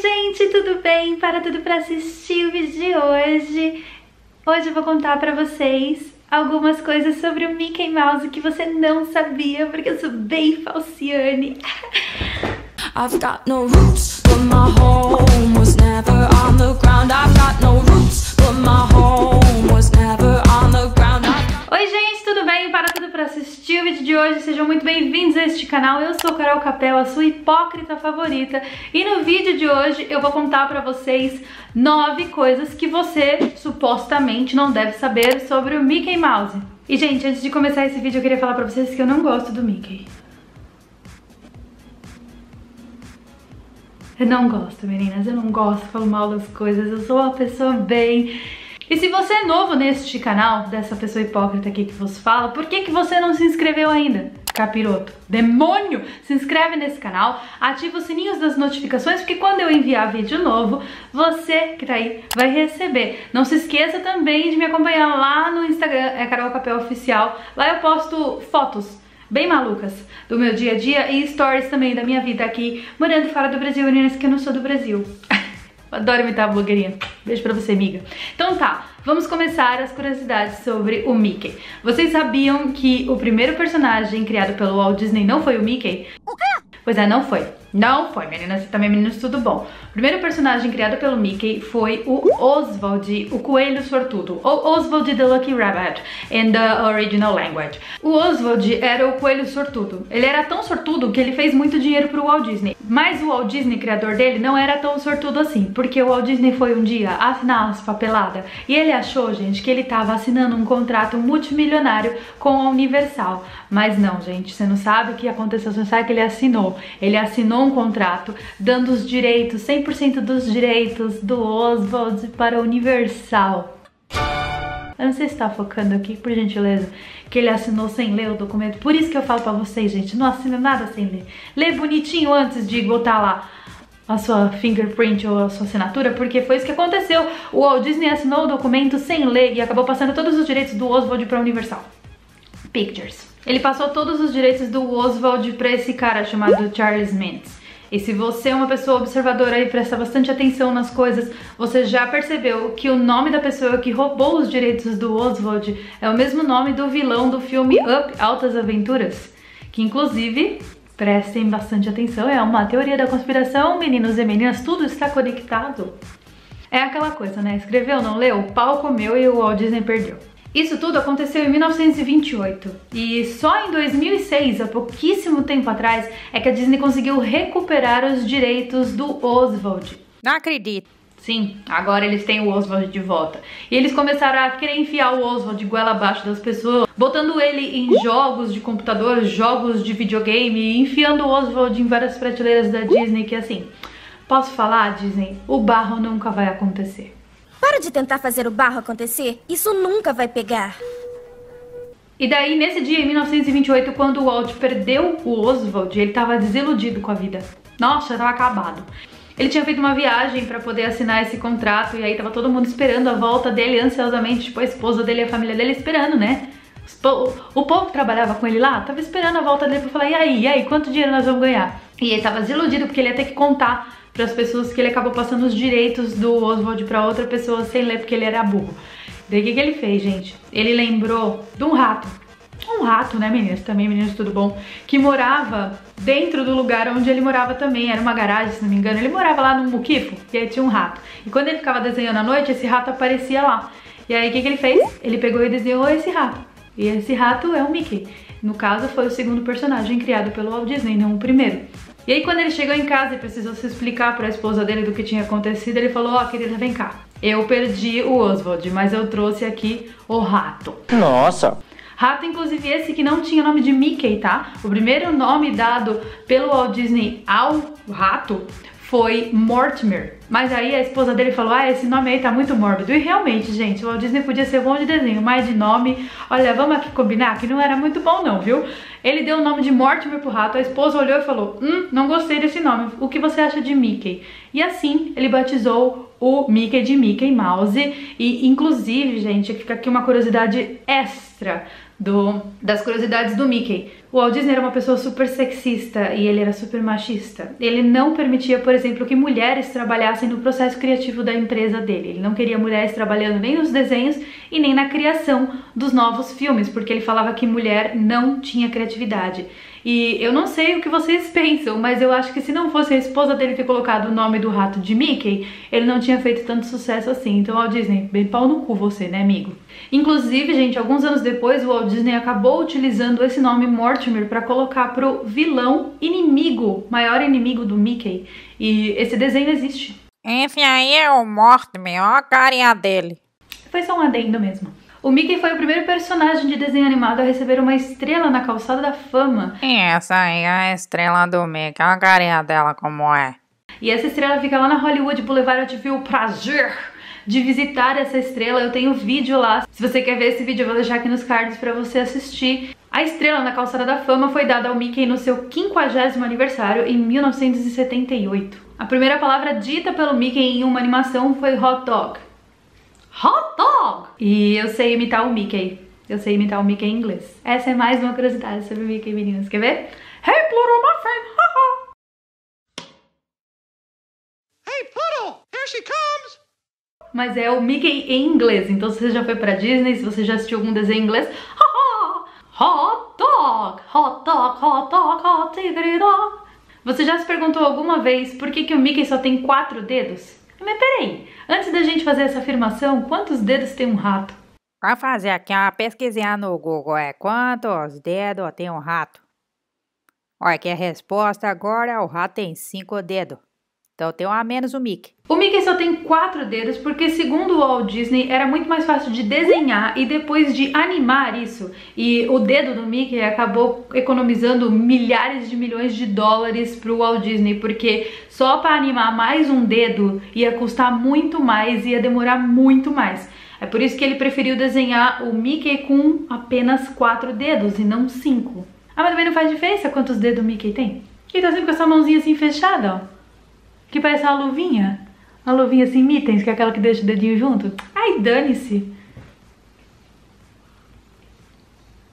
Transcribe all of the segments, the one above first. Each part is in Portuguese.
gente, tudo bem? Para tudo para assistir o vídeo de hoje. Hoje eu vou contar para vocês algumas coisas sobre o Mickey Mouse que você não sabia, porque eu sou bem falciane. I've got no roots, but my home was never on the ground. I've got no roots, sejam muito bem-vindos a este canal. Eu sou Carol Capel, a sua hipócrita favorita. E no vídeo de hoje eu vou contar para vocês nove coisas que você supostamente não deve saber sobre o Mickey Mouse. E gente, antes de começar esse vídeo eu queria falar pra vocês que eu não gosto do Mickey. Eu não gosto, meninas, eu não gosto, falo mal das coisas, eu sou uma pessoa bem... E se você é novo neste canal, dessa pessoa hipócrita aqui que vos fala, por que, que você não se inscreveu ainda? Capiroto, demônio! Se inscreve nesse canal, ativa os sininhos das notificações, porque quando eu enviar vídeo novo, você que tá aí vai receber. Não se esqueça também de me acompanhar lá no Instagram, é Carol Capel Oficial. Lá eu posto fotos bem malucas do meu dia a dia e stories também da minha vida aqui, morando fora do Brasil, meninas, que eu não sou do Brasil. Adoro imitar blogueirinha. Beijo pra você, amiga. Então tá, vamos começar as curiosidades sobre o Mickey. Vocês sabiam que o primeiro personagem criado pelo Walt Disney não foi o Mickey? O quê? Pois é, não foi. Não foi, meninas. Também, meninos, tudo bom. O primeiro personagem criado pelo Mickey foi o Oswald, o coelho sortudo. Ou Oswald the Lucky Rabbit, in the original language. O Oswald era o coelho sortudo. Ele era tão sortudo que ele fez muito dinheiro pro Walt Disney. Mas o Walt Disney, criador dele, não era tão sortudo assim. Porque o Walt Disney foi um dia assinar as papeladas e ele achou, gente, que ele tava assinando um contrato multimilionário com a Universal. Mas não, gente, você não sabe o que aconteceu, você não sabe que ele assinou. Ele assinou um contrato dando os direitos, 100% dos direitos do Oswald para Universal. Eu não sei se tá focando aqui, por gentileza, que ele assinou sem ler o documento. Por isso que eu falo pra vocês, gente, não assina nada sem ler. Lê bonitinho antes de botar lá a sua fingerprint ou a sua assinatura, porque foi isso que aconteceu. O Walt Disney assinou o documento sem ler e acabou passando todos os direitos do Oswald pra Universal. Pictures. Ele passou todos os direitos do Oswald pra esse cara chamado Charles Mintz. E se você é uma pessoa observadora e presta bastante atenção nas coisas, você já percebeu que o nome da pessoa que roubou os direitos do Oswald é o mesmo nome do vilão do filme Up Altas Aventuras, que inclusive prestem bastante atenção, é uma teoria da conspiração, meninos e meninas, tudo está conectado. É aquela coisa, né? Escreveu, não leu? O pau comeu e o Walt Disney perdeu. Isso tudo aconteceu em 1928 e só em 2006, há pouquíssimo tempo atrás, é que a Disney conseguiu recuperar os direitos do Oswald. Não acredito. Sim, agora eles têm o Oswald de volta. E eles começaram a querer enfiar o Oswald de goela abaixo das pessoas, botando ele em jogos de computador, jogos de videogame, enfiando o Oswald em várias prateleiras da Disney, que assim, posso falar, Disney, o barro nunca vai acontecer. Para de tentar fazer o barro acontecer. Isso nunca vai pegar. E daí, nesse dia, em 1928, quando o Walt perdeu o Oswald, ele tava desiludido com a vida. Nossa, tava acabado. Ele tinha feito uma viagem para poder assinar esse contrato e aí tava todo mundo esperando a volta dele ansiosamente, tipo a esposa dele e a família dele esperando, né? O povo que trabalhava com ele lá tava esperando a volta dele pra falar, e aí, e aí, quanto dinheiro nós vamos ganhar? E ele tava desiludido porque ele ia ter que contar para as pessoas que ele acabou passando os direitos do Oswald para outra pessoa sem ler porque ele era burro. Daí o que, que ele fez, gente? Ele lembrou de um rato. Um rato, né, meninas? Também, meninas, tudo bom? Que morava dentro do lugar onde ele morava também. Era uma garagem, se não me engano. Ele morava lá num muquifo e aí tinha um rato. E quando ele ficava desenhando à noite, esse rato aparecia lá. E aí o que, que ele fez? Ele pegou e desenhou esse rato. E esse rato é o Mickey. No caso, foi o segundo personagem criado pelo Walt Disney, não o primeiro. E aí quando ele chegou em casa e precisou se explicar para a esposa dele do que tinha acontecido, ele falou, ó, oh, querida, vem cá. Eu perdi o Oswald, mas eu trouxe aqui o rato. Nossa! Rato, inclusive, esse que não tinha nome de Mickey, tá? O primeiro nome dado pelo Walt Disney ao rato foi Mortimer. Mas aí a esposa dele falou, ah, esse nome aí tá muito mórbido. E realmente, gente, o Walt Disney podia ser bom de desenho, mas de nome, olha, vamos aqui combinar que não era muito bom não, viu? Ele deu o nome de Mortimer pro rato, a esposa olhou e falou, hum, não gostei desse nome, o que você acha de Mickey? E assim, ele batizou o Mickey de Mickey Mouse e, inclusive, gente, fica aqui uma curiosidade extra do, das curiosidades do Mickey. O Walt Disney era uma pessoa super sexista e ele era super machista. Ele não permitia, por exemplo, que mulheres trabalhassem no processo criativo da empresa dele. Ele não queria mulheres trabalhando nem nos desenhos e nem na criação dos novos filmes, porque ele falava que mulher não tinha criatividade. E eu não sei o que vocês pensam, mas eu acho que se não fosse a esposa dele ter colocado o nome do rato de Mickey, ele não tinha feito tanto sucesso assim. Então, Walt Disney, bem pau no cu você, né, amigo? Inclusive, gente, alguns anos depois, o Walt Disney acabou utilizando esse nome Mortimer para colocar pro vilão inimigo, maior inimigo do Mickey. E esse desenho existe. Esse aí é o Mortimer, ó a carinha dele. Foi só um adendo mesmo. O Mickey foi o primeiro personagem de desenho animado a receber uma estrela na calçada da fama. E essa aí é a estrela do Mickey, olha a carinha dela como é. E essa estrela fica lá na Hollywood Boulevard. Eu tive o prazer de visitar essa estrela. Eu tenho vídeo lá. Se você quer ver esse vídeo, eu vou deixar aqui nos cards para você assistir. A estrela na calçada da fama foi dada ao Mickey no seu 50 aniversário em 1978. A primeira palavra dita pelo Mickey em uma animação foi hot dog. Hot dog! E eu sei imitar o Mickey. Eu sei imitar o Mickey em inglês. Essa é mais uma curiosidade sobre o Mickey, meninas. Quer ver? Hey, Pluto, my friend! Haha! Hey, Pluto, here she comes! Mas é o Mickey em inglês. Então se você já foi pra Disney, se você já assistiu algum desenho em inglês, haha! Hot dog! Hot dog, hot dog, hot diggity dog! Você já se perguntou alguma vez por que, que o Mickey só tem quatro dedos? Mas peraí, antes da gente fazer essa afirmação, quantos dedos tem um rato? Vai fazer aqui uma pesquisinha no Google, é quantos dedos tem um rato? Olha que a resposta agora é o rato tem cinco dedos. Então tem um a menos o Mickey. O Mickey só tem quatro dedos porque, segundo o Walt Disney, era muito mais fácil de desenhar e depois de animar isso. E o dedo do Mickey acabou economizando milhares de milhões de dólares pro Walt Disney, porque só para animar mais um dedo ia custar muito mais, ia demorar muito mais. É por isso que ele preferiu desenhar o Mickey com apenas quatro dedos e não cinco. Ah, mas também não faz diferença quantos dedos o Mickey tem? Ele tá sempre com essa mãozinha assim fechada, ó. Que parece uma luvinha. Uma luvinha assim, itens, que é aquela que deixa o dedinho junto. Ai, dane-se.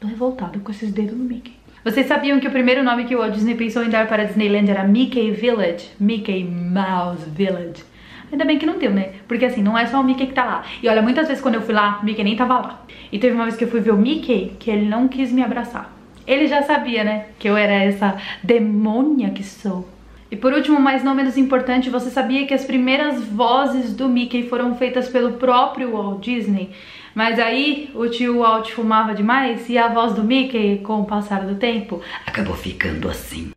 Tô revoltada com esses dedos no Mickey. Vocês sabiam que o primeiro nome que o Walt Disney pensou em dar para a Disneyland era Mickey Village? Mickey Mouse Village. Ainda bem que não deu, né? Porque assim, não é só o Mickey que tá lá. E olha, muitas vezes quando eu fui lá, o Mickey nem tava lá. E teve uma vez que eu fui ver o Mickey, que ele não quis me abraçar. Ele já sabia, né? Que eu era essa demônia que sou. E por último, mas não menos importante, você sabia que as primeiras vozes do Mickey foram feitas pelo próprio Walt Disney? Mas aí o tio Walt fumava demais e a voz do Mickey, com o passar do tempo, acabou ficando assim.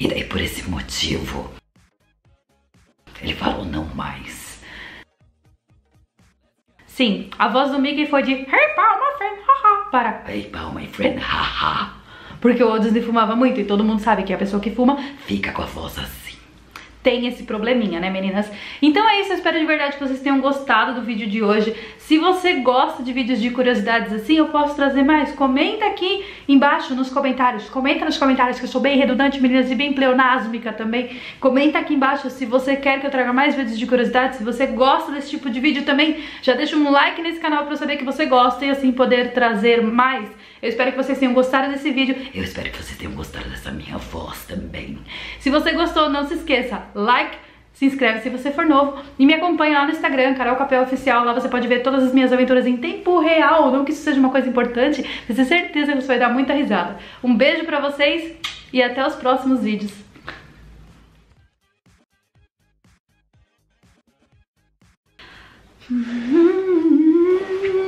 E daí por esse motivo, ele falou não mais. Sim, a voz do Mickey foi de Hey pal, my friend, haha, para Hey pal, my friend, haha. Porque o Disney fumava muito e todo mundo sabe que a pessoa que fuma Fica com a voz assim. tem esse probleminha, né, meninas? Então é isso, eu espero de verdade que vocês tenham gostado do vídeo de hoje. Se você gosta de vídeos de curiosidades assim, eu posso trazer mais. Comenta aqui embaixo nos comentários. Comenta nos comentários que eu sou bem redundante, meninas, e bem pleonásmica também. Comenta aqui embaixo se você quer que eu traga mais vídeos de curiosidades, se você gosta desse tipo de vídeo também. Já deixa um like nesse canal pra eu saber que você gosta e assim poder trazer mais. Eu espero que vocês tenham gostado desse vídeo. Eu espero que vocês tenham gostado dessa minha voz também. Se você gostou, não se esqueça, like, se inscreve se você for novo e me acompanha lá no Instagram, Carol Capel Oficial. Lá você pode ver todas as minhas aventuras em tempo real. Não que isso seja uma coisa importante, mas tenho certeza que você vai dar muita risada. Um beijo pra vocês e até os próximos vídeos.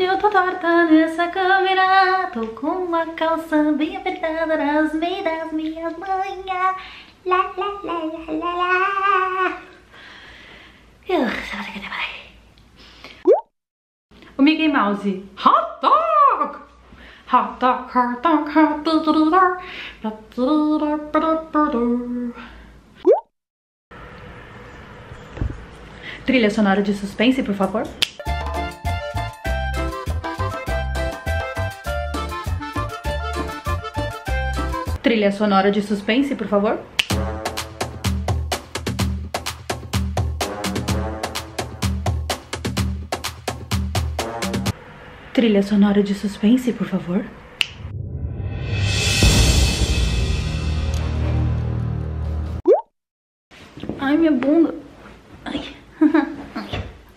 Eu tô torta nessa câmera, tô com uma calça bem apertada nas meias minhas manhas. Lá, lá, lá, lá, lá, lá. O Mickey Mouse. Hot dog! Hot dog, hot dog, hot dog. Trilha sonora de suspense, por favor. Trilha sonora de suspense, por favor. Trilha sonora de suspense, por favor. Ai, minha bunda.